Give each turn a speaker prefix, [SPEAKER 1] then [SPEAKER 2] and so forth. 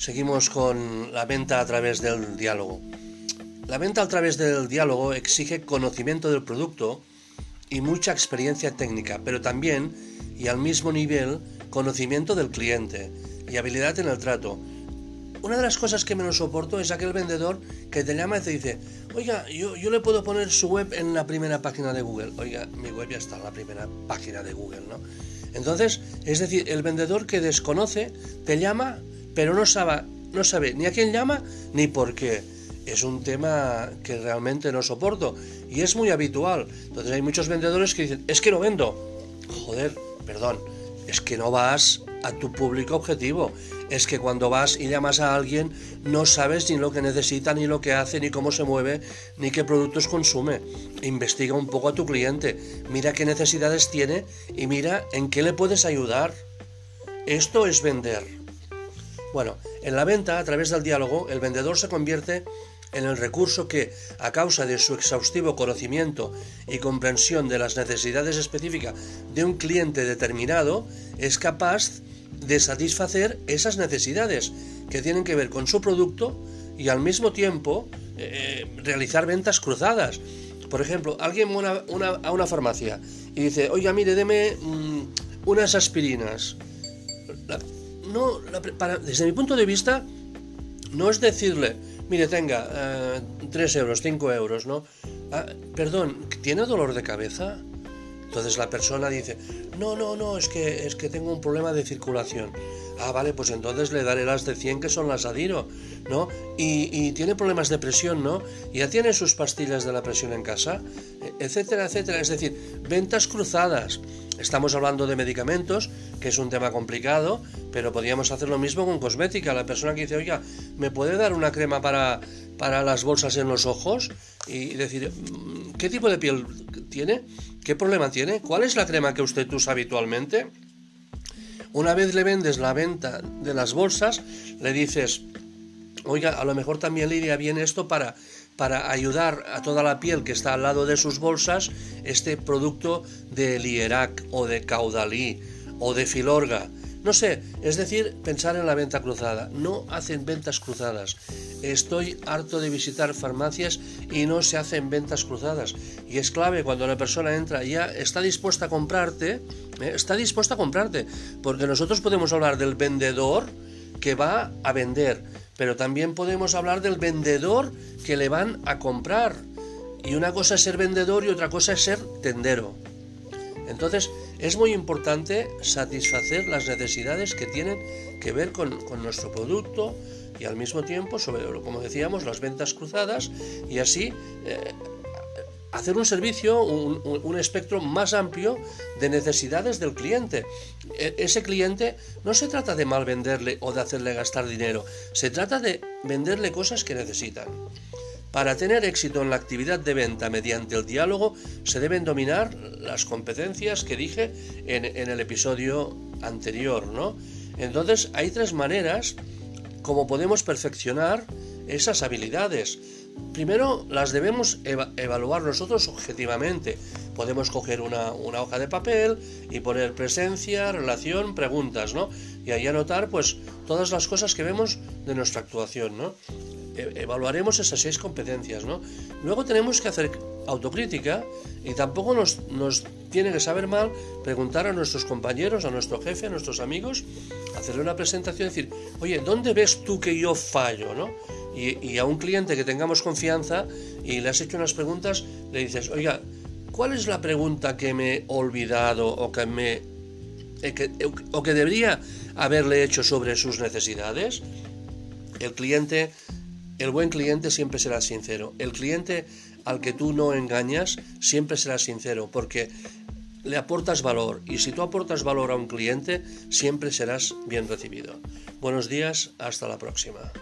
[SPEAKER 1] Seguimos con la venta a través del diálogo. La venta a través del diálogo exige conocimiento del producto y mucha experiencia técnica, pero también, y al mismo nivel, conocimiento del cliente y habilidad en el trato. Una de las cosas que menos soporto es aquel vendedor que te llama y te dice, oiga, yo, yo le puedo poner su web en la primera página de Google. Oiga, mi web ya está en la primera página de Google, ¿no? Entonces, es decir, el vendedor que desconoce te llama, pero no sabe, no sabe ni a quién llama ni por qué. Es un tema que realmente no soporto y es muy habitual. Entonces hay muchos vendedores que dicen, es que no vendo. Joder, perdón, es que no vas a tu público objetivo. Es que cuando vas y llamas a alguien no sabes ni lo que necesita, ni lo que hace, ni cómo se mueve, ni qué productos consume. Investiga un poco a tu cliente, mira qué necesidades tiene y mira en qué le puedes ayudar. Esto es vender. Bueno, en la venta, a través del diálogo, el vendedor se convierte en el recurso que, a causa de su exhaustivo conocimiento y comprensión de las necesidades específicas de un cliente determinado, es capaz de satisfacer esas necesidades que tienen que ver con su producto y al mismo tiempo eh, realizar ventas cruzadas. Por ejemplo, alguien va a una farmacia y dice, oiga, mire, deme mm, unas aspirinas. No, desde mi punto de vista, no es decirle, mire, tenga, 3 eh, euros, 5 euros, ¿no? Ah, perdón, ¿tiene dolor de cabeza? Entonces la persona dice, no, no, no, es que, es que tengo un problema de circulación. Ah, vale, pues entonces le daré las de 100 que son las Adiro, ¿no? Y, y, tiene problemas de presión, ¿no? Ya tiene sus pastillas de la presión en casa, etcétera, etcétera. Es decir, ventas cruzadas. Estamos hablando de medicamentos, que es un tema complicado, pero podríamos hacer lo mismo con cosmética. La persona que dice, oiga, ¿me puede dar una crema para, para las bolsas en los ojos? Y decir, mm, ¿qué tipo de piel tiene? ¿Qué problema tiene? ¿Cuál es la crema que usted usa habitualmente? Una vez le vendes la venta de las bolsas, le dices, oiga, a lo mejor también le iría bien esto para para ayudar a toda la piel que está al lado de sus bolsas este producto de Lierac o de Caudalí o de Filorga. No sé, es decir, pensar en la venta cruzada. No hacen ventas cruzadas. Estoy harto de visitar farmacias y no se hacen ventas cruzadas. Y es clave cuando la persona entra ya está dispuesta a comprarte, ¿eh? está dispuesta a comprarte. Porque nosotros podemos hablar del vendedor que va a vender, pero también podemos hablar del vendedor que le van a comprar. Y una cosa es ser vendedor y otra cosa es ser tendero. Entonces es muy importante satisfacer las necesidades que tienen que ver con, nuestro producto y al mismo tiempo, sobre, como decíamos, las ventas cruzadas y así eh, hacer un servicio, un, espectro más amplio de necesidades del cliente. E, ese cliente no se trata de mal venderle o de hacerle gastar dinero, se trata de venderle cosas que necesitan. Para tener éxito en la actividad de venta mediante el diálogo se deben dominar las competencias que dije en, en el episodio anterior, ¿no? Entonces hay tres maneras como podemos perfeccionar esas habilidades. Primero las debemos evaluar nosotros objetivamente. Podemos coger una, hoja de papel y poner presencia, relación, preguntas, ¿no? Y ahí anotar pues todas las cosas que vemos de nuestra actuación, ¿no? E, evaluaremos esas seis competencias, ¿no? Luego tenemos que hacer autocrítica y tampoco nos, nos tiene que saber mal preguntar a nuestros compañeros, a nuestro jefe, a nuestros amigos, hacerle una presentación y decir, oye, ¿dónde ves tú que yo fallo, ¿no? Y, a un cliente que tengamos confianza y le has hecho unas preguntas, le dices, oiga, ¿cuál es la pregunta que me he olvidado o que me eh, o que debería haberle hecho sobre sus necesidades? El cliente, el buen cliente siempre será sincero. El cliente al que tú no engañas siempre será sincero porque le aportas valor y si tú aportas valor a un cliente siempre serás bien recibido. Buenos días, hasta la próxima.